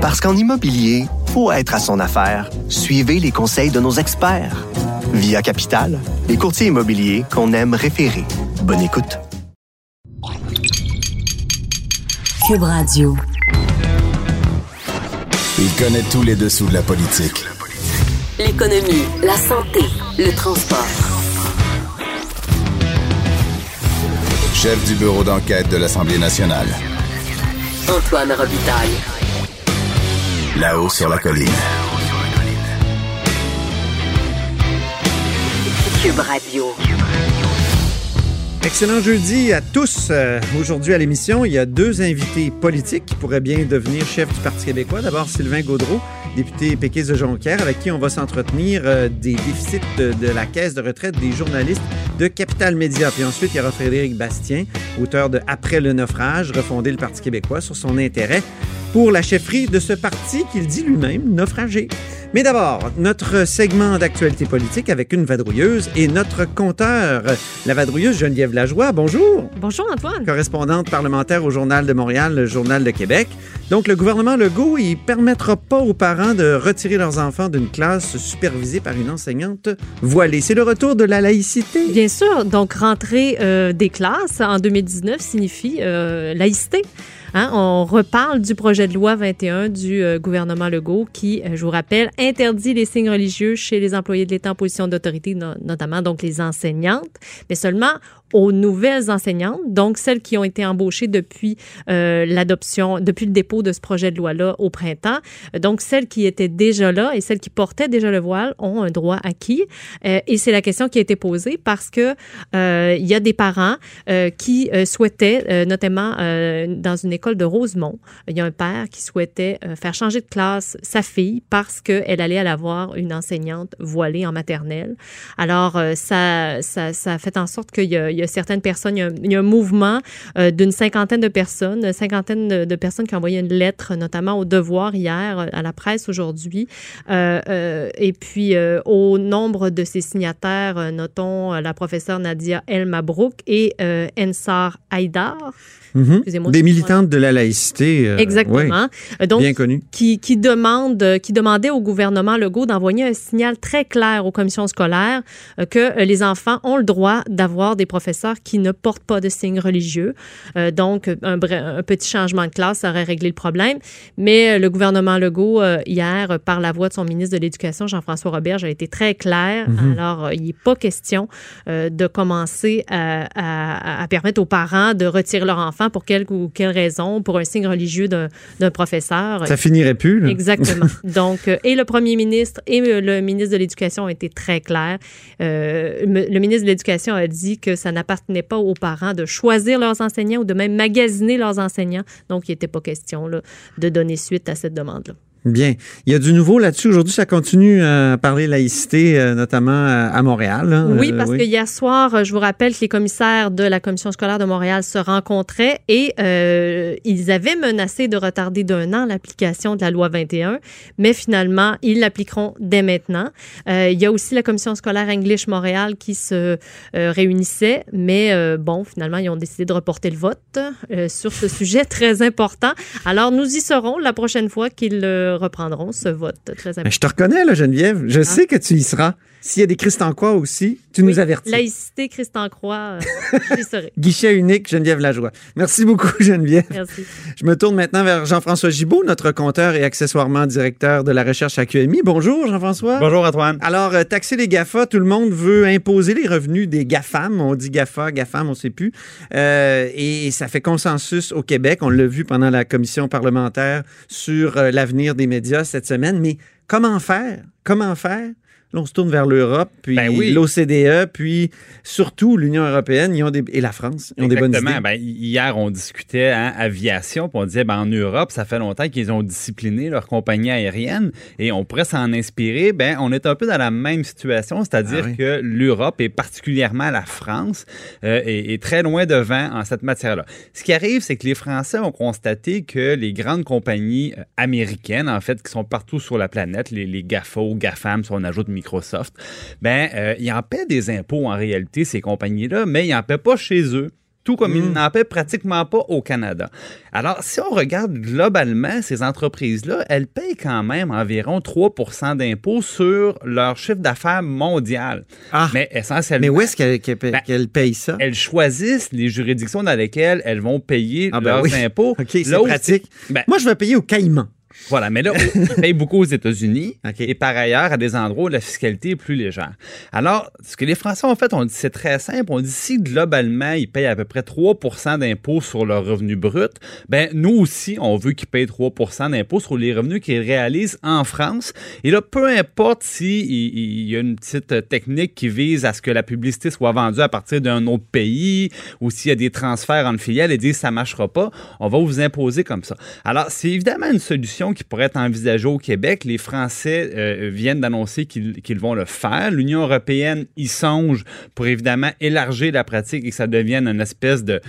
Parce qu'en immobilier, faut être à son affaire. Suivez les conseils de nos experts. Via Capital, les courtiers immobiliers qu'on aime référer. Bonne écoute. Cube Radio. Il connaît tous les dessous de la politique. L'économie, la santé, le transport. Chef du bureau d'enquête de l'Assemblée nationale. Antoine Robitaille. Là-haut sur la colline. Cube Radio. Excellent jeudi à tous. Euh, Aujourd'hui à l'émission, il y a deux invités politiques qui pourraient bien devenir chefs du Parti québécois. D'abord, Sylvain Gaudreau, député péquiste de Jonquière, avec qui on va s'entretenir euh, des déficits de, de la caisse de retraite des journalistes de Capital Média. Puis ensuite, il y aura Frédéric Bastien, auteur de Après le naufrage, refonder le Parti québécois sur son intérêt pour la chefferie de ce parti qu'il dit lui-même naufragé. Mais d'abord, notre segment d'actualité politique avec une vadrouilleuse et notre compteur, la vadrouilleuse Geneviève Lajoie. Bonjour. Bonjour Antoine. Correspondante parlementaire au Journal de Montréal, le Journal de Québec. Donc, le gouvernement Legault, il permettra pas aux parents de retirer leurs enfants d'une classe supervisée par une enseignante voilée. C'est le retour de la laïcité. Bien sûr, donc rentrer euh, des classes en 2019 signifie euh, laïcité. Hein, on reparle du projet de loi 21 du euh, gouvernement Legault qui, euh, je vous rappelle, interdit les signes religieux chez les employés de l'État en position d'autorité, no- notamment donc les enseignantes, mais seulement aux nouvelles enseignantes, donc celles qui ont été embauchées depuis euh, l'adoption, depuis le dépôt de ce projet de loi-là au printemps. Donc celles qui étaient déjà là et celles qui portaient déjà le voile ont un droit acquis. Euh, et c'est la question qui a été posée parce que euh, il y a des parents euh, qui euh, souhaitaient, euh, notamment euh, dans une école de Rosemont, il y a un père qui souhaitait euh, faire changer de classe sa fille parce qu'elle allait avoir une enseignante voilée en maternelle. Alors, euh, ça, ça, ça fait en sorte qu'il y, a- y a certaines personnes, il y a, un- mouvement euh, d'une cinquantaine de personnes, cinquantaine de, personnes qui ont envoyé une lettre, notamment au Devoir hier, euh, à la presse aujourd'hui. Euh, et puis, au nombre de ces signataires, notons la professeure Nadia El Mabrouk et Ensar Haïdar. Mhm. Des militantes de la laïcité. euh, Exactement. oui, Donc, bien connues. qui, qui demande, euh, qui demandait au gouvernement Legault d'envoyer un signal très clair aux commissions scolaires euh, que euh, les enfants ont le droit d'avoir des professeurs qui ne portent pas de signes religieux. Euh, donc, un, petit changement de classe aurait réglé le problème. Mais euh, le gouvernement Legault, euh, hier, euh, par la voix de son ministre de l'Éducation, Jean-François Roberge, a été très clair. Alors, euh, il n'est pas question euh, de commencer à, à- à permettre aux parents de retirer leur enfant pour quelque ou quelle raison, pour un signe religieux d'un professeur. Ça finirait plus. là. Exactement. Donc, euh, et le premier ministre et euh, le ministre de l'Éducation ont été très clairs. Euh, le ministre de l'Éducation a dit que ça n'appartenait pas aux parents de choisir leurs enseignants ou de même magasiner leurs enseignants. Donc, il n'était pas question là, de donner suite à cette demande-là. Bien. Il y a du nouveau là-dessus. Aujourd'hui, ça continue à parler laïcité, euh, notamment à à Montréal. hein. Oui, Euh, parce que hier soir, euh, je vous rappelle que les commissaires de la Commission scolaire de Montréal se rencontraient et euh, ils avaient menacé de retarder d'un an l'application de la loi 21, mais finalement, ils l'appliqueront dès maintenant. Euh, il y a aussi la Commission scolaire English Montréal qui se euh, réunissait, mais euh, bon, finalement, ils ont décidé de reporter le vote euh, sur ce sujet très important. Alors, nous y serons la prochaine fois qu'ils euh, reprendront ce vote très important. Je te reconnais, là, Geneviève. Je sais que tu y seras. S'il y a des Christanquois aussi, tu nous avertis. Laïcité, Christ en croix, euh, j'y serai. Guichet unique, Geneviève Lajoie. Merci beaucoup, Geneviève. Merci. Je me tourne maintenant vers Jean-François Gibault, notre compteur et accessoirement directeur de la recherche à QMI. Bonjour, Jean-François. Bonjour Antoine. Alors, euh, taxer les GAFA, tout le monde veut imposer les revenus des GAFAM. On dit GAFA, GAFAM, on ne sait plus. Euh, et ça fait consensus au Québec. On l'a vu pendant la commission parlementaire sur euh, l'avenir des médias cette semaine. Mais comment faire? Comment faire? Là, on se tourne vers l'Europe, puis Ben oui. l'OCDE, puis surtout l'Union européenne ils ont des, et la France. Ils ont des bonnes Exactement. idées. Ben, hier, on discutait hein, aviation, puis on disait ben, en Europe, ça fait longtemps qu'ils ont discipliné leur compagnie aérienne et on pourrait s'en inspirer. Ben, on est un peu dans la même situation, c'est-à-dire Ah oui. que l'Europe et particulièrement la France euh, est, est très loin devant en cette matière-là. Ce qui arrive, c'est que les Français ont constaté que les grandes compagnies euh, américaines, en fait, qui sont partout sur la planète, les, les GAFA ou GAFAM, si on ajoute Microsoft, ben, euh, ils en paient des impôts en réalité, ces compagnies-là, mais ils n'en paient pas chez eux. Tout comme il Mm. n'en paie pratiquement pas au Canada. Alors, si on regarde globalement, ces entreprises-là, elles payent quand même environ 3% d'impôts sur leur chiffre d'affaires mondial. Ah, Mais essentiellement, mais où est-ce qu'elle qu'elle paye- Ben, qu'elle paye ça? elles choisissent les juridictions dans lesquelles elles vont payer Ah, ben leurs oui. impôts. OK, c'est pratique. Ben, Moi, je vais payer au Caïman. Voilà, mais là, ils payent beaucoup aux États-Unis et par ailleurs à des endroits où la fiscalité est plus légère. Alors, ce que les Français ont fait, on dit c'est très simple. On dit si globalement ils payent à peu près 3% d'impôts sur leur revenu brut, ben nous aussi, on veut qu'ils payent 3% d'impôts sur les revenus qu'ils réalisent en France. Et là, peu importe si il, y a une petite technique qui vise à ce que la publicité soit vendue à partir d'un autre pays ou s'il y a des transferts entre filiales et disent ça marchera pas, on va vous imposer comme ça. Alors, c'est évidemment une solution qui pourrait être envisagée au Québec. Les Français euh, viennent d'annoncer qu'ils vont le faire. L'Union européenne y songe pour évidemment élargir la pratique et que ça devienne une espèce de,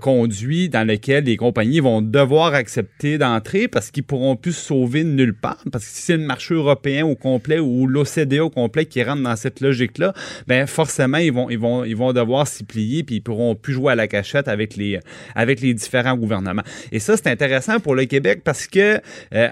conduit dans lequel les compagnies vont devoir accepter d'entrer parce qu'ils pourront plus se sauver de nulle part. Parce que si c'est le marché européen au complet ou l'OCDE au complet qui rentre dans cette logique-là, ben forcément, ils vont devoir s'y plier puis ils pourront plus jouer à la cachette avec les, avec les différents gouvernements. Et ça, c'est intéressant pour le Québec parce que euh,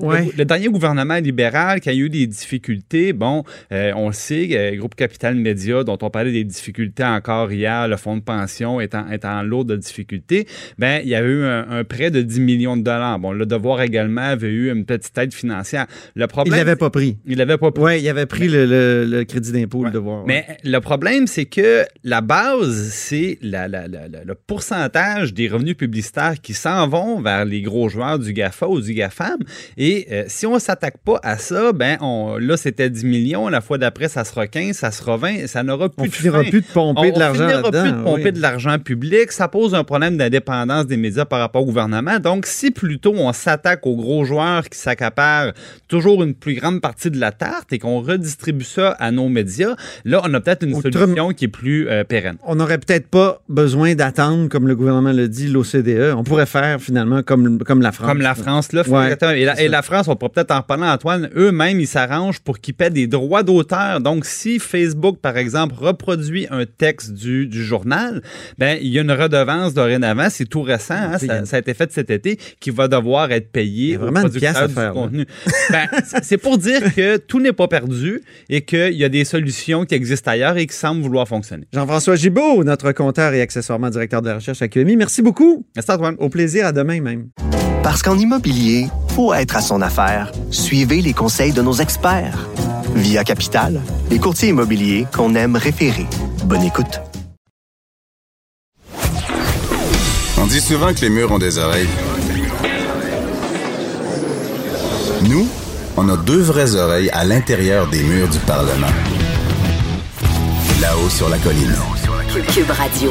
Ouais. le, dernier gouvernement libéral qui a eu des difficultés, bon, euh, on le sait, euh, Groupe Capital Média, dont on parlait des difficultés encore hier, le fonds de pension étant, étant lourd de difficultés, ben, il y avait eu un, un prêt de 10 millions de dollars. Bon, le devoir également avait eu une petite aide financière. Le Il problème. l'avait pas pris. Il l'avait pas pris. Oui, il avait pris le, le- le crédit d'impôt, le Ouais. devoir. Mais le problème, c'est que la base, c'est la- la- la- la- le pourcentage des revenus publicitaires qui s'en vont vers les gros joueurs du GAFA ou du GAFAM. Et euh, si on ne s'attaque pas à ça, ben on, là, c'était 10 millions. La fois d'après, ça sera 15, ça sera 20. Ça n'aura plus on de finira fin. plus de pomper On- de l'argent On finira plus de pomper oui. de l'argent public. Ça pose un problème d'indépendance des médias par rapport au gouvernement. Donc, si plutôt on s'attaque aux gros joueurs qui s'accaparent toujours une plus grande partie de la tarte et qu'on redistribue ça à nos médias, là, on a peut-être une solution qui est plus euh, pérenne. On n'aurait peut-être pas besoin d'attendre, comme le gouvernement le dit, l'OCDE. On pourrait faire finalement comme, comme la France. Comme la France, là. Ouais, et, la, et la France, on pourrait peut-être en parler, Antoine, eux-mêmes, ils s'arrangent pour qu'ils paient des droits d'auteur. Donc, si Facebook, par exemple, reproduit un texte du, du journal, ben, il y a une redevance dorénavant, c'est tout récent, hein, ça, a été fait cet été, qui va devoir être payé aux vraiment une pièce producteurs à du faire, contenu. Ben, c'est- c'est pour dire que tout n'est pas perdu et qu'il y a des solutions qui existent ailleurs et qui semblent vouloir fonctionner. Jean-François Gibault, notre compteur et accessoirement directeur de la recherche à QMI. Merci beaucoup. Merci, Antoine. Au plaisir, à demain même. Parce qu'en immobilier, faut être à son affaire. Suivez les conseils de nos experts. Via Capital, les courtiers immobiliers qu'on aime référer. Bonne écoute. On dit souvent que les murs ont des oreilles. Nous, on a deux vraies oreilles à l'intérieur des murs du Parlement. Là-haut sur la colline. Cube Radio.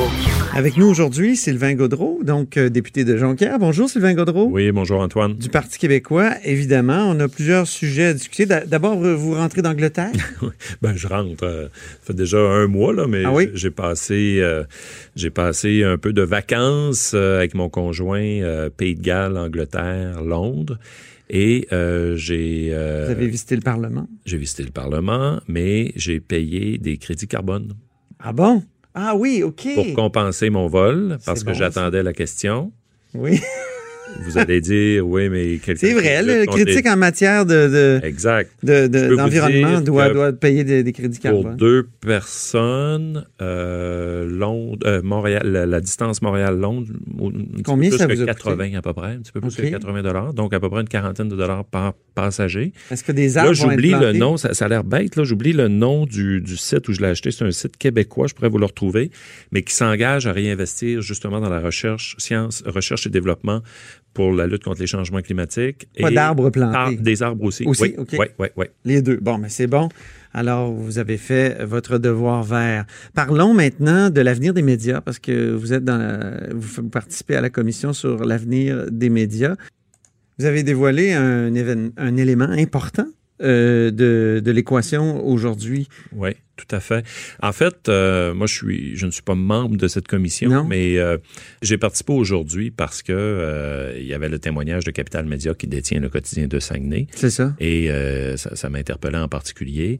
Avec nous aujourd'hui, Sylvain Gaudreau, donc euh, député de Jonquière. Bonjour, Sylvain Gaudreau. Oui, bonjour Antoine. Du Parti québécois, évidemment. On a plusieurs sujets à discuter. D'a- D'abord, vous rentrez d'Angleterre? Ben, je rentre. euh, ça fait déjà un mois, là, mais Ah oui? j'ai passé, euh, j'ai passé un peu de vacances avec mon conjoint, Pays de Galles, Angleterre, Londres. Et euh, j'ai, euh, Vous avez visité le Parlement? j'ai visité le Parlement, mais j'ai payé des crédits carbone Ah bon? Ah oui, OK. pour compenser mon vol parce que j'attendais la question. Oui, Vous allez dire, oui, mais quelqu'un c'est vrai. Le critique en matière de, de- Exact. de- de- d'environnement doit, doit payer des, des crédits Pour carbone. deux personnes, euh, Londres, euh, Montréal, la, la distance Montréal-Londres, Combien plus ça que vous a 80 à peu près, un petit peu plus OK. que 80 dollars, donc à peu près une quarantaine de dollars par passager. Est-ce que des arbres Là, j'oublie le nom, ça, ça a l'air bête, là, j'oublie le nom du, du site où je l'ai acheté. C'est un site québécois, je pourrais vous le retrouver, mais qui s'engage à réinvestir justement dans la recherche, science, recherche et développement pour la lutte contre les changements climatiques. Pas et d'arbres plantés. Des arbres aussi. Aussi, oui, OK. oui, oui, oui. Les deux. Bon, mais c'est bon. Alors, vous avez fait votre devoir vert. Parlons maintenant de l'avenir des médias, parce que vous êtes dans la- vous participez à la commission sur l'avenir des médias. Vous avez dévoilé un élément important euh, de, de l'équation aujourd'hui. Oui. Tout à fait. En fait, euh, moi, je suis, je ne suis pas membre de cette commission, Non. mais euh, j'ai participé aujourd'hui parce que euh, il y avait le témoignage de Capital Média qui détient le quotidien de Saguenay. C'est ça. Et ça, ça m'interpellait en particulier.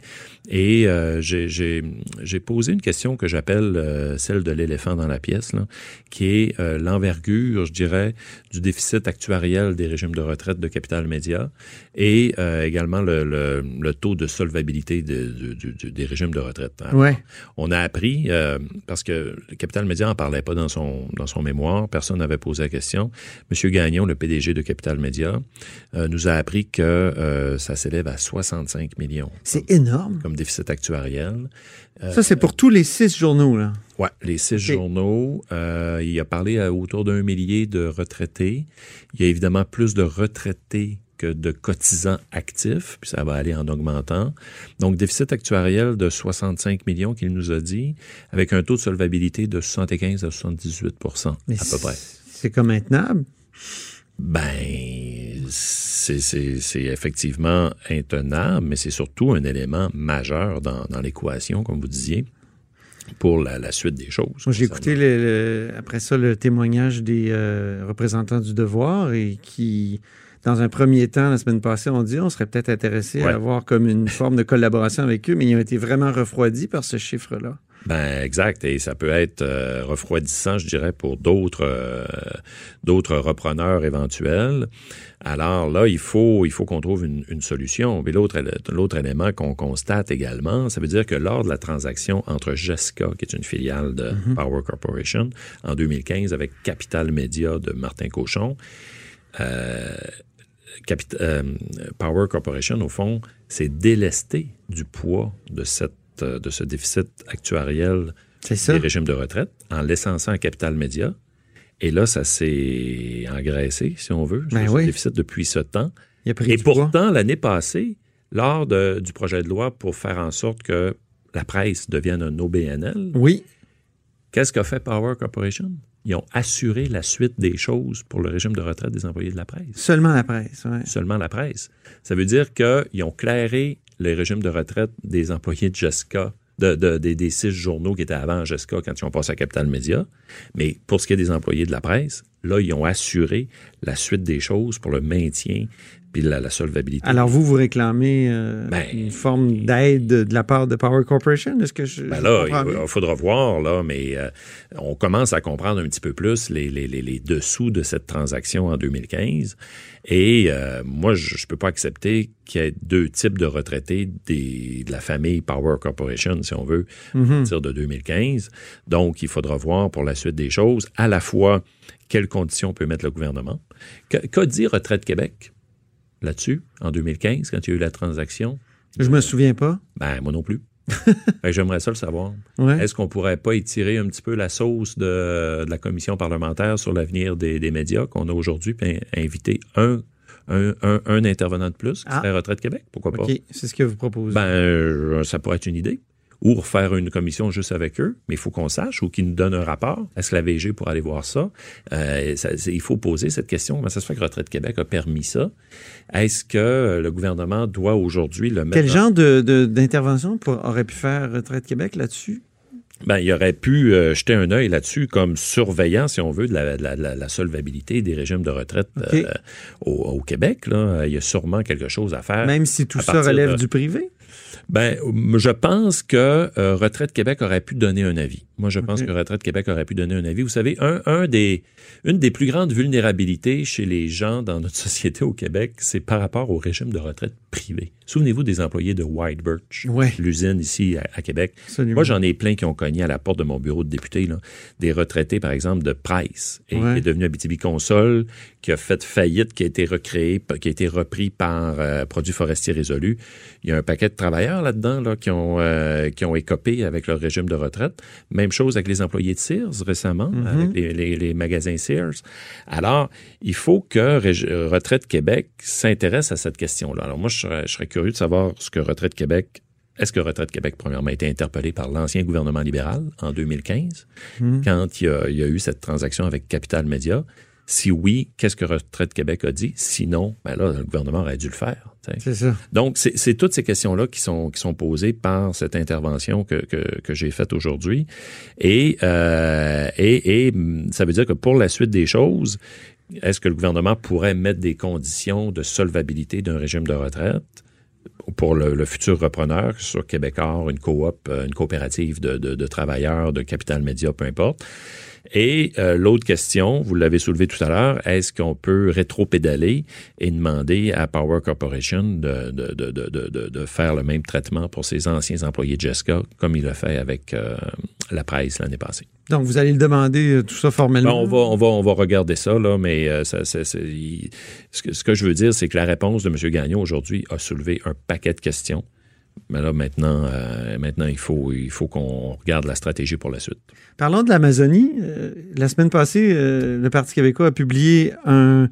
Et j'ai- posé une question que j'appelle celle de l'éléphant dans la pièce, là, qui est l'envergure, je dirais, du déficit actuariel des régimes de retraite de Capital Média et également le, le- le taux de solvabilité de- de- des régimes de retraite. Ouais. On a appris, euh, parce que le Capital Média en parlait pas dans son, dans son mémoire, personne n'avait posé la question. Monsieur Gagnon, le PDG de Capital Média, euh, nous a appris que euh, ça s'élève à 65 millions C'est énorme. comme déficit actuariel. Ça, c'est pour tous les six journaux, là. Ouais, les six journaux. il a parlé à autour d'un millier de retraités. Il y a évidemment plus de retraités de cotisants actifs, puis ça va aller en augmentant. Donc, déficit actuariel de 65 millions qu'il nous a dit, avec un taux de solvabilité de 75 à 78 Mais à peu près. C'est comme intenable? Ben, c'est effectivement intenable, mais c'est surtout un élément majeur dans, dans l'équation, comme vous disiez, pour la, la suite des choses. J'ai écouté le- le- après ça le témoignage des euh, représentants du devoir et qui, dans un premier temps, la semaine passée, ont dit on serait peut-être intéressé Ouais. à avoir comme une forme de collaboration avec eux, mais ils ont été vraiment refroidis par ce chiffre-là. Ben exact, et ça peut être euh, refroidissant, je dirais, pour d'autres euh, d'autres repreneurs éventuels. Alors là, il faut il faut qu'on trouve une, une solution. Mais l'autre l'autre élément qu'on constate également, ça veut dire que lors de la transaction entre Jessica, qui est une filiale de Power Corporation, en 2015 avec Capital Media de Martin Cochon, euh, Capit- euh, Power Corporation, au fond, s'est délesté du poids de, cette, euh, de ce déficit actuariel C'est ça. des régimes de retraite en laissant ça à Capital Média. Et là, ça s'est engraissé, si on veut, Ben sur ce déficit depuis ce temps. Il a pris Et pourtant, l'année passée, lors de- du projet de loi pour faire en sorte que la presse devienne un OBNL, Oui. qu'est-ce qu'a fait Power Corporation? Ils ont assuré la suite des choses pour le régime de retraite des employés de la presse Seulement la presse. ouais. seulement la presse. Ça veut dire qu'ils ont clairé les régimes de retraite des employés de Jessica, de, de- des, des six journaux qui étaient avant Jessica quand ils ont passé à Capital Média. Mais pour ce qui est des employés de la presse, là, ils ont assuré la suite des choses pour le maintien puis la, la solvabilité. Alors, vous, vous réclamez euh, Ben- une forme d'aide de la part de Power Corporation? Est-ce que je. Ben là, il, faudra voir, là, mais euh, on commence à comprendre un petit peu plus les, les, les, les dessous de cette transaction en 2015. Et euh, moi, je ne peux pas accepter qu'il y ait deux types de retraités des, de la famille Power Corporation, si on veut, à Mhm. partir de 2015. Donc, il faudra voir pour la suite des choses, à la fois, quelles conditions peut mettre le gouvernement. Qu'a dit Retraite Québec? Là-dessus, en 2015, quand il y a eu la transaction? Je me souviens pas. Ben, moi non plus. J'aimerais ça le savoir. Ouais. Est-ce qu'on pourrait pas étirer un petit peu la sauce de, de la commission parlementaire sur l'avenir des, des médias qu'on a aujourd'hui, puis in- inviter un, un, un, un intervenant de plus qui Ah. serait Retraite Québec? Pourquoi pas? OK, c'est ce que vous proposez. Ben, euh, ça pourrait être une idée. Ou refaire une commission juste avec eux, mais il faut qu'on sache ou qu'ils nous donnent un rapport. Est-ce que la VG pourrait aller voir ça? Euh, ça- il faut poser cette question. Comment ça se fait que Retraite Québec a permis ça? Est-ce que le gouvernement doit aujourd'hui le mettre Quel en- genre de- de- d'intervention pour- aurait pu faire Retraite Québec là-dessus? Ben, il aurait pu euh, jeter un œil là-dessus comme surveillant, si on veut, de la, la- la- la solvabilité des régimes de retraite euh, au, au Québec. Là. Il y a sûrement quelque chose à faire. Même si tout ça relève de- du privé? Ben, je pense que euh, Retraite Québec aurait pu donner un avis. Moi, je pense que Retraite Québec aurait pu donner un avis. Vous savez, un, un des, une des plus grandes vulnérabilités chez les gens dans notre société au Québec, c'est par rapport au régime de retraite privé. Souvenez-vous des employés de White Birch, Ouais. l'usine ici à, à Québec. Absolument. Moi, j'en ai plein qui ont cogné à la porte de mon bureau de député, là. des retraités, par exemple, de Price, et Ouais. qui est devenu Abitibi Consol, qui a fait faillite, qui a été recréé, qui a été repris par euh, Produits forestiers résolus. Il y a un paquet de travailleurs là-dedans là, qui, ont, euh, qui ont écopé avec leur régime de retraite. Même chose avec les employés de Sears récemment, Mm-hmm. avec les, les- les magasins Sears. Alors, il faut que Rég- Retraite Québec s'intéresse à cette question-là. Alors moi, je serais, je serais curieux de savoir ce que Retraite Québec est-ce que Retraite Québec, premièrement, a été interpellé par l'ancien gouvernement libéral en 2015, Hmm. quand il y, a, il y a eu cette transaction avec Capital Média? Si oui, qu'est-ce que Retraite Québec a dit? Sinon, ben là, le gouvernement aurait dû le faire. C'est ça. Donc, c'est toutes ces questions-là qui sont, qui sont posées par cette intervention que, que, que j'ai faite aujourd'hui. Et, euh, et, et ça veut dire que pour la suite des choses, est-ce que le gouvernement pourrait mettre des conditions de solvabilité d'un régime de retraite? pour le, futur repreneur, sur Québécois, une coop, une coopérative de, de, de travailleurs, de capital média, peu importe? Et euh, l'autre question, vous l'avez soulevé tout à l'heure, est-ce qu'on peut rétro-pédaler et demander à Power Corporation de, de, de, de, faire le même traitement pour ses anciens employés de Jessica, comme il l'a fait avec euh, la presse l'année passée? Donc, vous allez le demander euh, tout ça formellement? Ben, on, va, on, va, on va regarder ça, là, mais ça, ce, que, ce que je veux dire, c'est que la réponse de M. Gagnon aujourd'hui a soulevé un paquet de questions. Mais là, maintenant, maintenant il faut, il faut qu'on regarde la stratégie pour la suite. Parlons de l'Amazonie. Euh, la semaine passée, euh, le Parti québécois a publié un,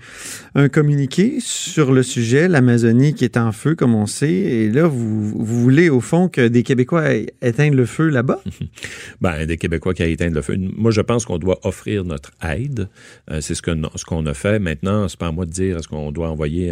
un communiqué sur le sujet, l'Amazonie qui est en feu, comme on sait. Et là, vous, vous voulez, au fond, que des Québécois éteignent le feu là-bas? ben, des Québécois qui éteignent le feu. Moi, je pense qu'on doit offrir notre aide. Euh, c'est ce qu'on ce qu'on a fait. Maintenant, c'est pas à moi de dire est-ce qu'on doit envoyer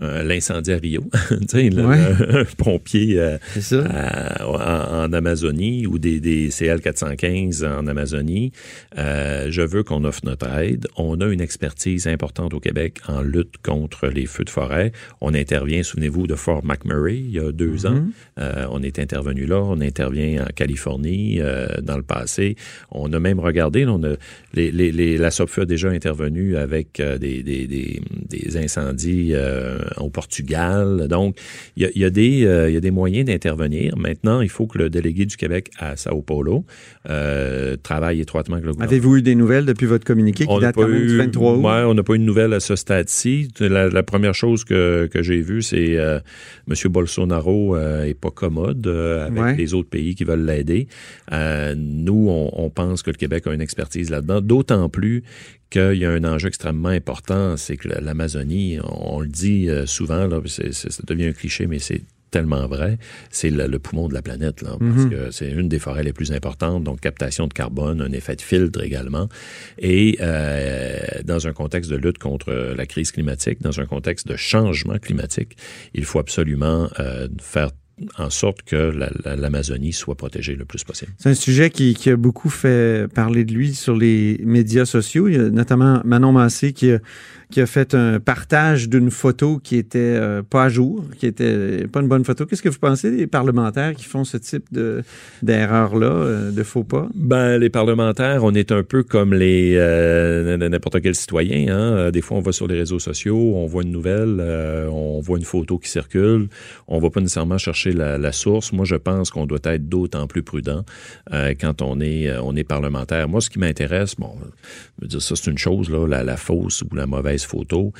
l'incendie à Rio, un pompier en, en, Amazonie ou des, des CL-415 en Amazonie. Euh, je veux qu'on offre notre aide. On a une expertise importante au Québec en lutte contre les feux de forêt. On intervient, souvenez-vous, de Fort McMurray il y a deux mm-hmm. ans. Euh, on est intervenu là. On intervient en Californie euh, dans le passé. On a même regardé, on a, les, les, la SOPFE a déjà intervenu avec des, des, des, des, incendies au Portugal. Donc, il y a, il y a des, il y a des moyens d'intervenir. Maintenant, il faut que le délégué du Québec à Sao Paulo travaille étroitement avec le gouvernement. Avez-vous eu des nouvelles depuis votre communiqué qui date quand même du 23 août? Ouais, on n'a pas eu de nouvelles à ce stade-ci. La, première chose que, que j'ai vue, c'est euh, M. Bolsonaro euh, est pas commode euh, avec les autres pays qui veulent l'aider. Euh, nous, on, on, pense que le Québec a une expertise là-dedans, d'autant plus qu'il y a un enjeu extrêmement important, c'est que l'Amazonie, on, le dit souvent, là, ça devient un cliché, mais c'est tellement vrai, c'est le, poumon de la planète, là, parce mhm. que c'est une des forêts les plus importantes, donc captation de carbone, un effet de filtre également. Et euh, dans un contexte de lutte contre la crise climatique, dans un contexte de changement climatique, il faut absolument euh, faire en sorte que l'Amazonie soit protégée le plus possible. C'est un sujet qui, qui, a beaucoup fait parler de lui sur les médias sociaux. Il y a notamment Manon Massé qui a qui a fait un partage d'une photo qui était euh, pas à jour, qui était pas une bonne photo. Qu'est-ce que vous pensez des parlementaires qui font ce type de d'erreur-là, euh, de faux pas? Ben, les parlementaires, on est un peu comme les euh, n'importe quel citoyen. Hein? Des fois, on va sur les réseaux sociaux, on voit une nouvelle, on voit une photo qui circule, on va pas nécessairement chercher la, la source. Moi, je pense qu'on doit être d'autant plus prudent quand on est on est parlementaire. Moi, ce qui m'intéresse, bon, je veux dire, ça c'est une chose là, la, la fausse ou la mauvaise photos.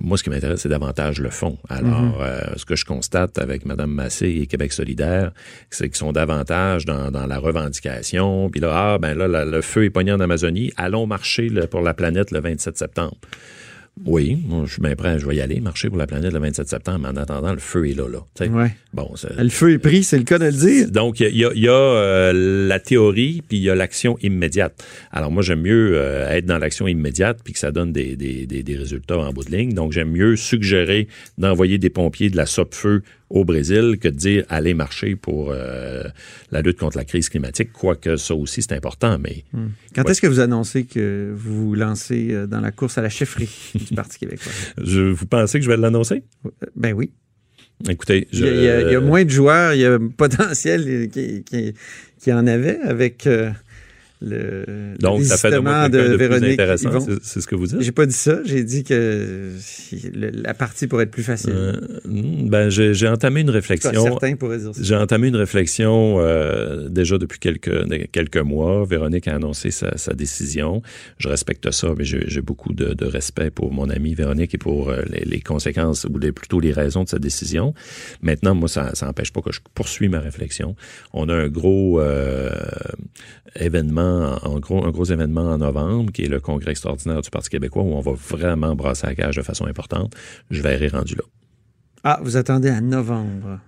Moi, ce qui m'intéresse, c'est davantage le fond. Alors, mhm. euh, ce que je constate avec Mme Massé et Québec solidaire, c'est qu'ils sont davantage dans, la revendication. Puis là, ah, ben là, le feu est pogné en Amazonie. Allons marcher pour la planète le 27 septembre. Oui, moi, je suis bien prêt, je vais y aller, marcher pour la planète le 27 septembre, mais en attendant, le feu est là. là ouais. bon, le feu est pris, c'est le cas de le dire. Donc, il y a, y a euh, la théorie, puis il y a l'action immédiate. Alors, moi, j'aime mieux euh, être dans l'action immédiate, puis que ça donne des, des, des, des, résultats en bout de ligne. Donc, j'aime mieux suggérer d'envoyer des pompiers de la SOP-feu au Brésil que de dire aller marcher pour euh, la lutte contre la crise climatique, quoique ça aussi c'est important. Mais hmm. quand est-ce que vous annoncez que vous vous lancez euh, dans la course à la chefferie du Parti québécois? Je, Vous pensez que je vais l'annoncer? Ben oui. Écoutez, je... il, y a, il, y a, moins de joueurs, il y a potentiel qui, qui, qui en avait avec. Euh, le, Donc, ça fait de moi de, de Véronique. intéressant, c'est ce que vous dites? J'ai pas dit ça. J'ai dit que la partie pourrait être plus facile. Euh, ben, j'ai entamé une réflexion. Certains pourraient dire ça. J'ai entamé une réflexion euh, déjà depuis quelques, quelques mois. Véronique a annoncé sa, sa décision. Je respecte ça, mais j'ai beaucoup de, de, respect pour mon amie Véronique et pour euh, les, les, conséquences ou les, plutôt les raisons de sa décision. Maintenant, moi, ça n'empêche pas que je poursuis ma réflexion. On a un gros euh, événement, gros, un gros événement en novembre, qui est le congrès extraordinaire du Parti québécois, où on va vraiment brasser la cage de façon importante. Je verrai rendu là. Ah, vous attendez à novembre.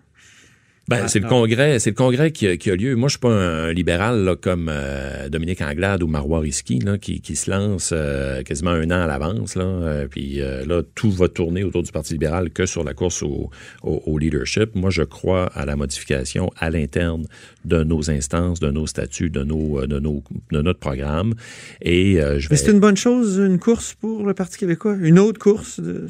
Ben, c'est le congrès, c'est le congrès qui, a- qui a lieu. Moi, je suis pas un, libéral là, comme euh, Dominique Anglade ou Marois Risky, là, qui, qui se lance euh, quasiment un an à l'avance. Là, Euh, puis là, tout va tourner autour du Parti libéral que sur la course au, au- au leadership. Moi, je crois à la modification à l'interne de nos instances, de nos statuts, de nos, de nos, de notre programme. Et je vais. Mais c'est une bonne chose, une course pour le Parti québécois? Une autre course? de-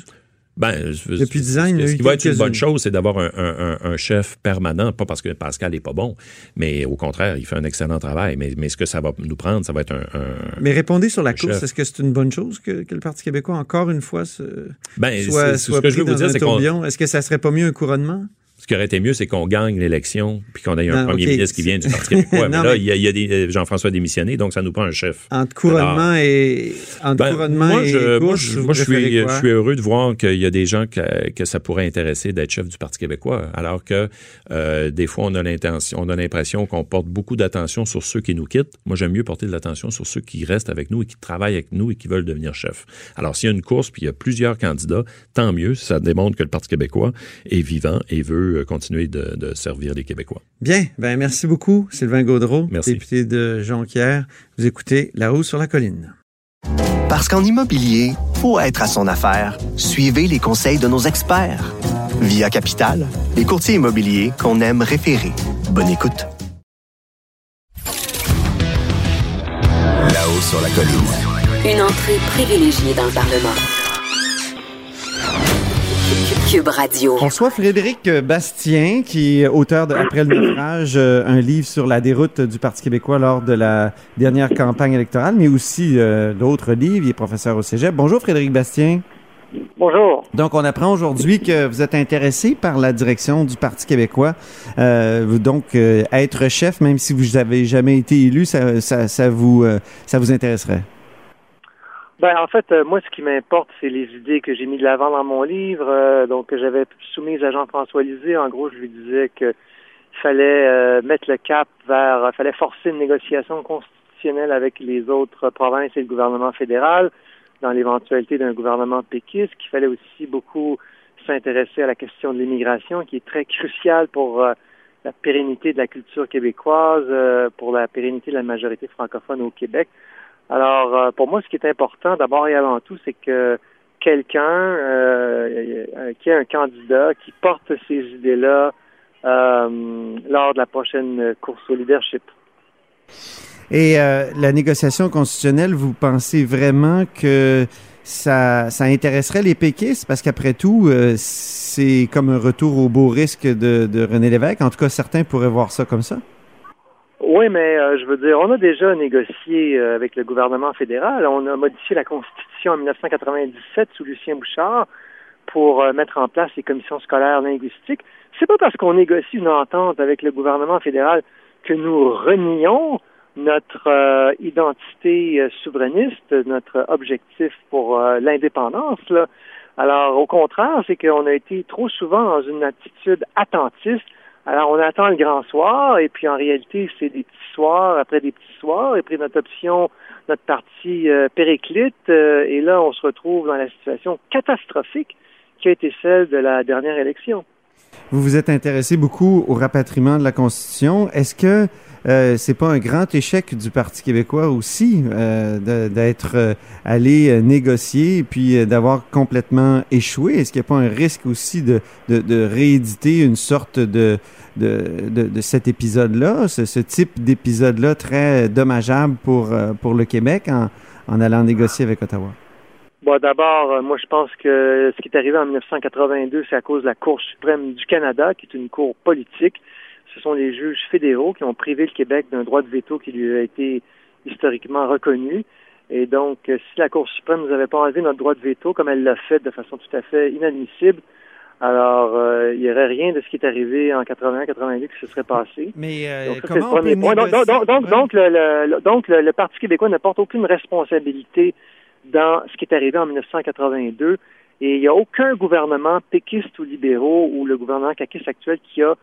Ben, Depuis dix ans, il ce qui va être une bonne chose, c'est d'avoir un, un- un- un chef permanent, pas parce que Pascal n'est pas bon, mais au contraire, il fait un excellent travail. Mais, mais ce que ça va nous prendre, ça va être un. un- Mais répondez sur la course. Est-ce que c'est une bonne chose que, que le Parti québécois, encore une fois, se, ben, soit, soit ce que je veux vous dans dire, c'est? Est-ce que ça serait pas mieux un couronnement? Ce qui aurait été mieux, c'est qu'on gagne l'élection, puis qu'on ait un premier ministre qui vient du Parti québécois. mais là, mais- il y a, euh, Jean-François démissionné, donc ça nous prend un chef. Entre couronnement et entre Ben, couronnement moi, et, je, et moi, je, moi, je suis, quoi? je suis heureux de voir qu'il y a des gens que, que ça pourrait intéresser d'être chef du Parti québécois, alors que euh, des fois, on a l'intention, on a l'impression qu'on porte beaucoup d'attention sur ceux qui nous quittent. Moi, j'aime mieux porter de l'attention sur ceux qui restent avec nous et qui travaillent avec nous et qui veulent devenir chef. Alors, s'il y a une course puis il y a plusieurs candidats, tant mieux. Ça démontre que le Parti québécois est vivant et veut euh, continuer de, de servir les Québécois. Bien, ben merci beaucoup, Sylvain Gaudreau, Merci. député de Jonquière. Vous écoutez La Roue sur la colline. Parce qu'en immobilier, faut être à son affaire. Suivez les conseils de nos experts. Via Capital, les courtiers immobiliers qu'on aime référer. Bonne écoute. Là-haut sur la colline. Une entrée privilégiée dans le Parlement. Cube Radio. On reçoit Frédéric Bastien, qui est auteur de Après le naufrage, euh, un livre sur la déroute du Parti québécois lors de la dernière campagne électorale, mais aussi euh, d'autres livres. Il est professeur au Cégep. Bonjour Frédéric Bastien. Bonjour. Donc, on apprend aujourd'hui que vous êtes intéressé par la direction du Parti québécois. Euh, vous- donc, euh, être chef, même si vous n'avez jamais été élu, ça, ça, ça vous, euh, ça vous intéresserait? Ben en fait, euh, moi, ce qui m'importe, c'est les idées que j'ai mis de l'avant dans mon livre, euh, donc que j'avais soumises à Jean-François Lisée. En gros, je lui disais que fallait euh, mettre le cap vers, fallait forcer une négociation constitutionnelle avec les autres provinces et le gouvernement fédéral dans l'éventualité d'un gouvernement péquiste, qu'il fallait aussi beaucoup s'intéresser à la question de l'immigration, qui est très cruciale pour la pérennité de la culture québécoise, pour la pérennité de la majorité francophone au Québec. Alors, euh, pour moi, ce qui est important, d'abord et avant tout, c'est que quelqu'un euh, euh, qui est un candidat qui porte ces idées-là lors de la prochaine course au leadership. Et la négociation constitutionnelle, vous pensez vraiment que ça, ça intéresserait les péquistes? Parce qu'après tout, c'est comme un retour au beau risque de, de René Lévesque. En tout cas, certains pourraient voir ça comme ça. Oui, mais euh, je veux dire, on a déjà négocié euh, avec le gouvernement fédéral. On a modifié la Constitution en 1997 sous Lucien Bouchard pour euh, mettre en place les commissions scolaires linguistiques. C'est pas parce qu'on négocie une entente avec le gouvernement fédéral que nous renions notre euh, identité euh, souverainiste, notre objectif pour l'indépendance. Alors, au contraire, c'est qu'on a été trop souvent dans une attitude attentiste. Alors, on attend le grand soir, et puis en réalité, c'est des petits soirs après des petits soirs, et puis notre option, notre parti euh, périclite, euh, et là, on se retrouve dans la situation catastrophique qui a été celle de la dernière élection. Vous vous êtes intéressé beaucoup au rapatriement de la Constitution. Est-ce que euh, c'est pas un grand échec du Parti québécois aussi euh, d'être euh, allé euh, négocier et puis euh, d'avoir complètement échoué? Est-ce qu'il n'y a pas un risque aussi de, de, de rééditer une sorte de, de, de, cet épisode-là, ce, ce type d'épisode-là très dommageable pour, pour le Québec en, en allant négocier avec Ottawa? Bon, d'abord, euh, moi, je pense que ce qui est arrivé en 1982, c'est à cause de la Cour suprême du Canada, qui est une cour politique. Ce sont les juges fédéraux qui ont privé le Québec d'un droit de veto qui lui a été historiquement reconnu. Et donc, euh, si la Cour suprême nous avait pas enlevé notre droit de veto, comme elle l'a fait de façon tout à fait inadmissible, alors euh, il n'y aurait rien de ce qui est arrivé en 81-82 qui se serait passé. Mais euh, Donc, ça, donc, donc, donc, donc, le, le- donc, le, le Parti québécois ne porte aucune responsabilité dans ce qui est arrivé en 1982. Et il n'y a aucun gouvernement péquiste ou libéraux ou le gouvernement caquiste actuel qui a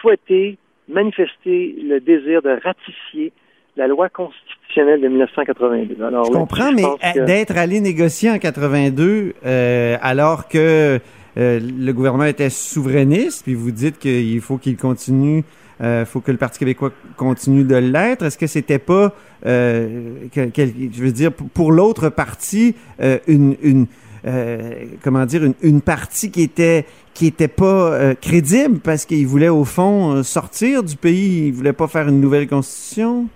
souhaité manifester le désir de ratifier la loi constitutionnelle de 1982. Alors, Je comprends, je mais que- d'être allé négocier en 82 euh, alors que euh, le gouvernement était souverainiste, puis vous dites qu'il faut qu'il continue, il faut que le Parti québécois continue de l'être. Est-ce que c'était pas, je veux dire, pour l'autre parti, une, une comment dire, une, une, partie qui était qui était pas crédible parce qu'il voulait au fond sortir du pays, il voulait pas faire une nouvelle constitution?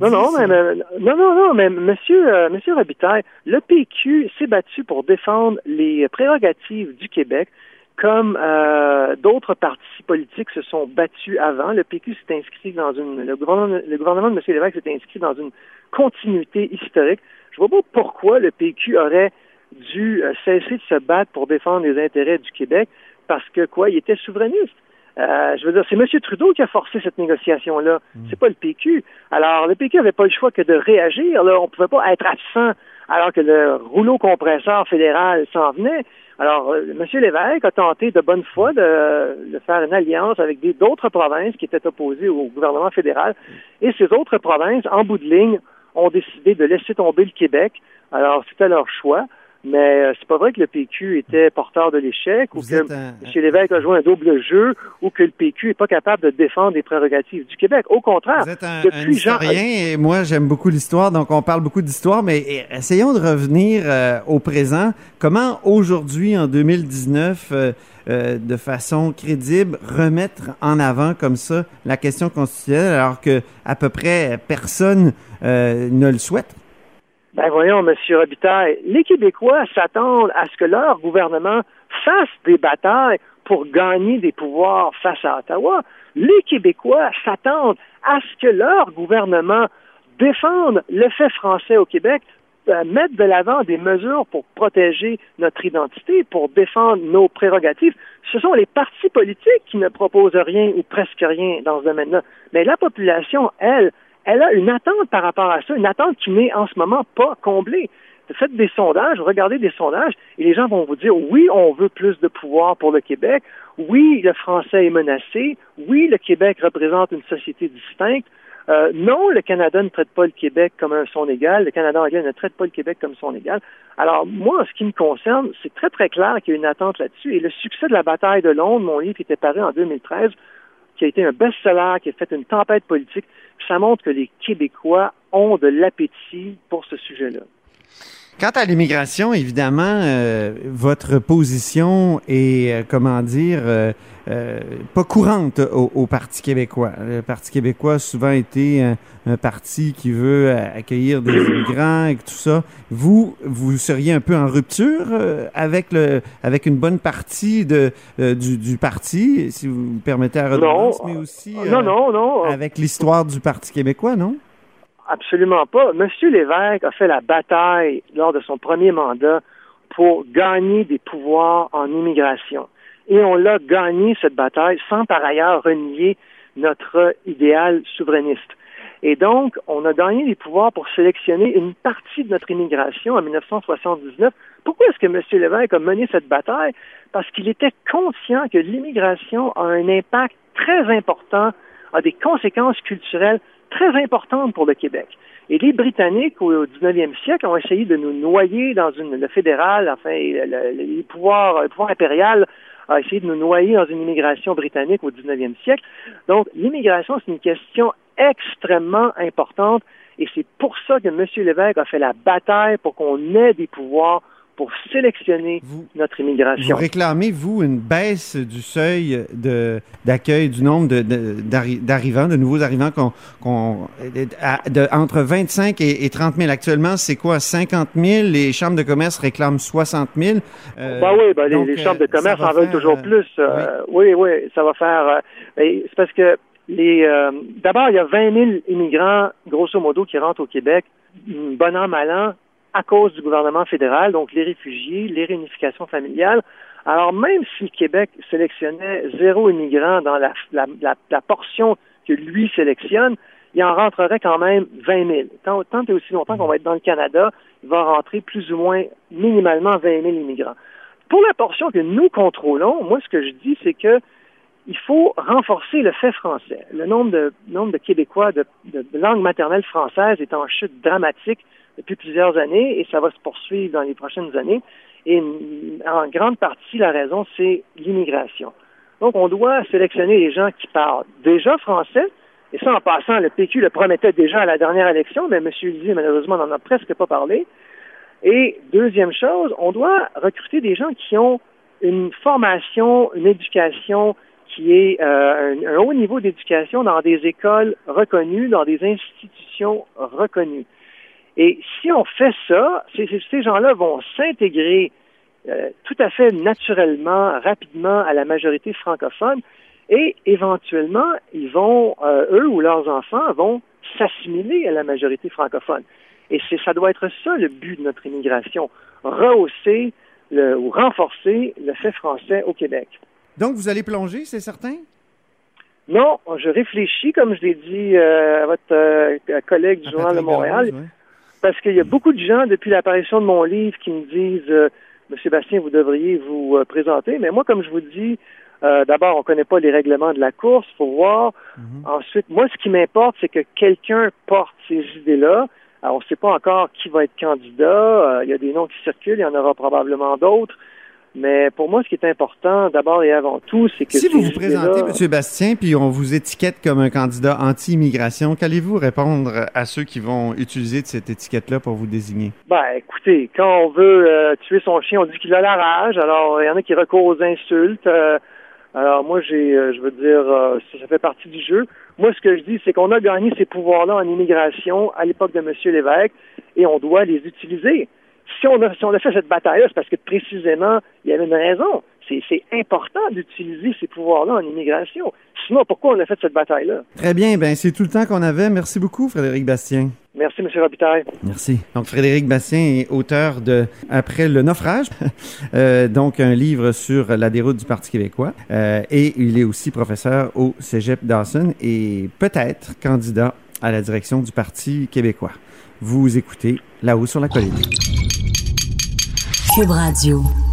non, non, mais, non, non, non, mais monsieur, euh, monsieur Robitaille, le PQ s'est battu pour défendre les prérogatives du Québec comme euh, d'autres partis politiques se sont battus avant. Le PQ s'est inscrit dans une, le gouvernement, le gouvernement de M. Lévesque s'est inscrit dans une continuité historique. Je vois pas pourquoi le PQ aurait dû euh, cesser de se battre pour défendre les intérêts du Québec parce que quoi, il était souverainiste. Euh, je veux dire, c'est M. Trudeau qui a forcé cette négociation-là. Mm. C'est pas le PQ. Alors, le PQ n'avait pas le choix que de réagir. Là, on pouvait pas être absent alors que le rouleau compresseur fédéral s'en venait. Alors, euh, M. Lévesque a tenté de bonne foi de, de faire une alliance avec d'autres provinces qui étaient opposées au gouvernement fédéral. Et ces autres provinces, en bout de ligne, ont décidé de laisser tomber le Québec. Alors, c'était leur choix. Mais euh, c'est pas vrai que le PQ était porteur de l'échec ou que M. Lévesque a joué un double jeu ou que le PQ est pas capable de défendre les prérogatives du Québec. Au contraire, Vous êtes un, depuis historien et moi j'aime beaucoup l'histoire, donc on parle beaucoup d'histoire, mais essayons de revenir euh, au présent. Comment aujourd'hui, en 2019, euh, de façon crédible, remettre en avant comme ça la question constitutionnelle alors que à peu près personne ne le souhaite? Ben voyons, M. Robitaille, les Québécois s'attendent à ce que leur gouvernement fasse des batailles pour gagner des pouvoirs face à Ottawa. Les Québécois s'attendent à ce que leur gouvernement défende le fait français au Québec, euh, mette de l'avant des mesures pour protéger notre identité, pour défendre nos prérogatives. Ce sont les partis politiques qui ne proposent rien ou presque rien dans ce domaine-là. Mais la population, elle, elle a une attente par rapport à ça, une attente qui n'est en ce moment pas comblée. Faites des sondages, regardez des sondages, et les gens vont vous dire oui, on veut plus de pouvoir pour le Québec, oui, le français est menacé, oui, le Québec représente une société distincte, euh, non, le Canada ne traite pas le Québec comme son égal, le Canada anglais ne traite pas le Québec comme son égal. Alors, moi, en ce qui me concerne, c'est très, très clair qu'il y a une attente là-dessus, et le succès de la bataille de Londres, mon livre qui était paru en 2013, qui a été un best-seller, qui a fait une tempête politique, ça montre que les Québécois ont de l'appétit pour ce sujet-là. Quant à l'immigration, évidemment, euh, votre position est, euh, comment dire, euh, pas courante au, Parti québécois. Le Parti québécois a souvent été un, parti qui veut accueillir des immigrants et tout ça. Vous, vous seriez un peu en rupture avec le, avec une bonne partie de du, du, parti, si vous me permettez à redondance, mais aussi non, non, non. avec l'histoire du Parti québécois, non? Absolument pas. Monsieur Lévesque a fait la bataille lors de son premier mandat pour gagner des pouvoirs en immigration. Et on l'a gagné, cette bataille, sans par ailleurs renier notre idéal souverainiste. Et donc, on a gagné des pouvoirs pour sélectionner une partie de notre immigration en 1979. Pourquoi est-ce que M. Lévesque a mené cette bataille? Parce qu'il était conscient que l'immigration a un impact très important, a des conséquences culturelles très importante pour le Québec. Et les Britanniques, au 19e siècle, ont essayé de nous noyer dans une, le fédéral, enfin, le, les pouvoirs, le pouvoir impérial a essayé de nous noyer dans une immigration britannique au 19e siècle. Donc, l'immigration, c'est une question extrêmement importante et c'est pour ça que M. Lévesque a fait la bataille pour qu'on ait des pouvoirs pour sélectionner notre immigration. Vous réclamez, vous, une baisse du seuil de, d'accueil du nombre de, d'arrivants, de, nouveaux arrivants qu'on, de, entre 25 et, 30 000. Actuellement, c'est quoi? 50 000? Les chambres de commerce réclament 60 000. Euh, ben oui, ben les, chambres de euh, commerce en veulent toujours euh, plus. oui. oui, ça va faire... Ben, c'est parce que les, d'abord, il y a 20 000 immigrants, grosso modo, qui rentrent au Québec, bon an, mal an, à cause du gouvernement fédéral, donc les réfugiés, les réunifications familiales. Alors même si le Québec sélectionnait zéro immigrant dans la, la, portion que lui sélectionne, il en rentrerait quand même 20 000. Tant, tant et aussi longtemps qu'on va être dans le Canada, il va rentrer plus ou moins minimalement 20 000 immigrants. Pour la portion que nous contrôlons, moi ce que je dis, c'est que il faut renforcer le fait français. Le nombre de, nombre de Québécois de, de langue maternelle française est en chute dramatique depuis plusieurs années et ça va se poursuivre dans les prochaines années. Et en grande partie, la raison, c'est l'immigration. Donc, on doit sélectionner les gens qui parlent déjà français, et ça, en passant, le PQ le promettait déjà à la dernière élection, mais M. Lisée, malheureusement, n'en a presque pas parlé. Et deuxième chose, on doit recruter des gens qui ont une formation, une éducation qui est euh, un, haut niveau d'éducation dans des écoles reconnues, dans des institutions reconnues. Et si on fait ça, ces, ces gens-là vont s'intégrer euh, tout à fait naturellement, rapidement à la majorité francophone et éventuellement, ils vont, euh, eux ou leurs enfants vont s'assimiler à la majorité francophone. Et c'est, ça doit être ça le but de notre immigration, rehausser le, ou renforcer le fait français au Québec. Donc, vous allez plonger, c'est certain? Non, je réfléchis, comme je l'ai dit euh, à votre euh, collègue du Journal de Montréal, parce qu'il y a beaucoup de gens, depuis l'apparition de mon livre, qui me disent euh, Monsieur Bastien, vous devriez vous présenter. Mais moi, comme je vous dis, d'abord, on ne connaît pas les règlements de la course, il faut voir. Mhm. Ensuite, moi, ce qui m'importe, c'est que quelqu'un porte ces idées-là. Alors, on ne sait pas encore qui va être candidat. Il y a des noms qui circulent, il y en aura probablement d'autres. Mais pour moi, ce qui est important, d'abord et avant tout, c'est que... Si vous vous présentez, M. Bastien, puis on vous étiquette comme un candidat anti-immigration, qu'allez-vous répondre à ceux qui vont utiliser cette étiquette-là pour vous désigner? Ben, écoutez, quand on veut euh, tuer son chien, on dit qu'il a la rage. Alors, il y en a qui recourent aux insultes. Euh, alors, moi, j'ai, euh, je veux dire, ça, fait partie du jeu. Moi, ce que je dis, c'est qu'on a gagné ces pouvoirs-là en immigration à l'époque de M. Lévesque et on doit les utiliser si on, a, fait cette bataille-là, c'est parce que précisément, il y avait une raison. C'est important d'utiliser ces pouvoirs-là en immigration. Sinon, pourquoi on a fait cette bataille-là? Très bien. Ben, c'est tout le temps qu'on avait. Merci beaucoup, Frédéric Bastien. Merci, M. Robitaille. Merci. Donc, Frédéric Bastien est auteur de Après le naufrage, euh, donc un livre sur la déroute du Parti québécois. Euh, et il est aussi professeur au Cégep Dawson et peut-être candidat à la direction du Parti québécois. Vous écoutez là-haut sur la colline. Cube Radio.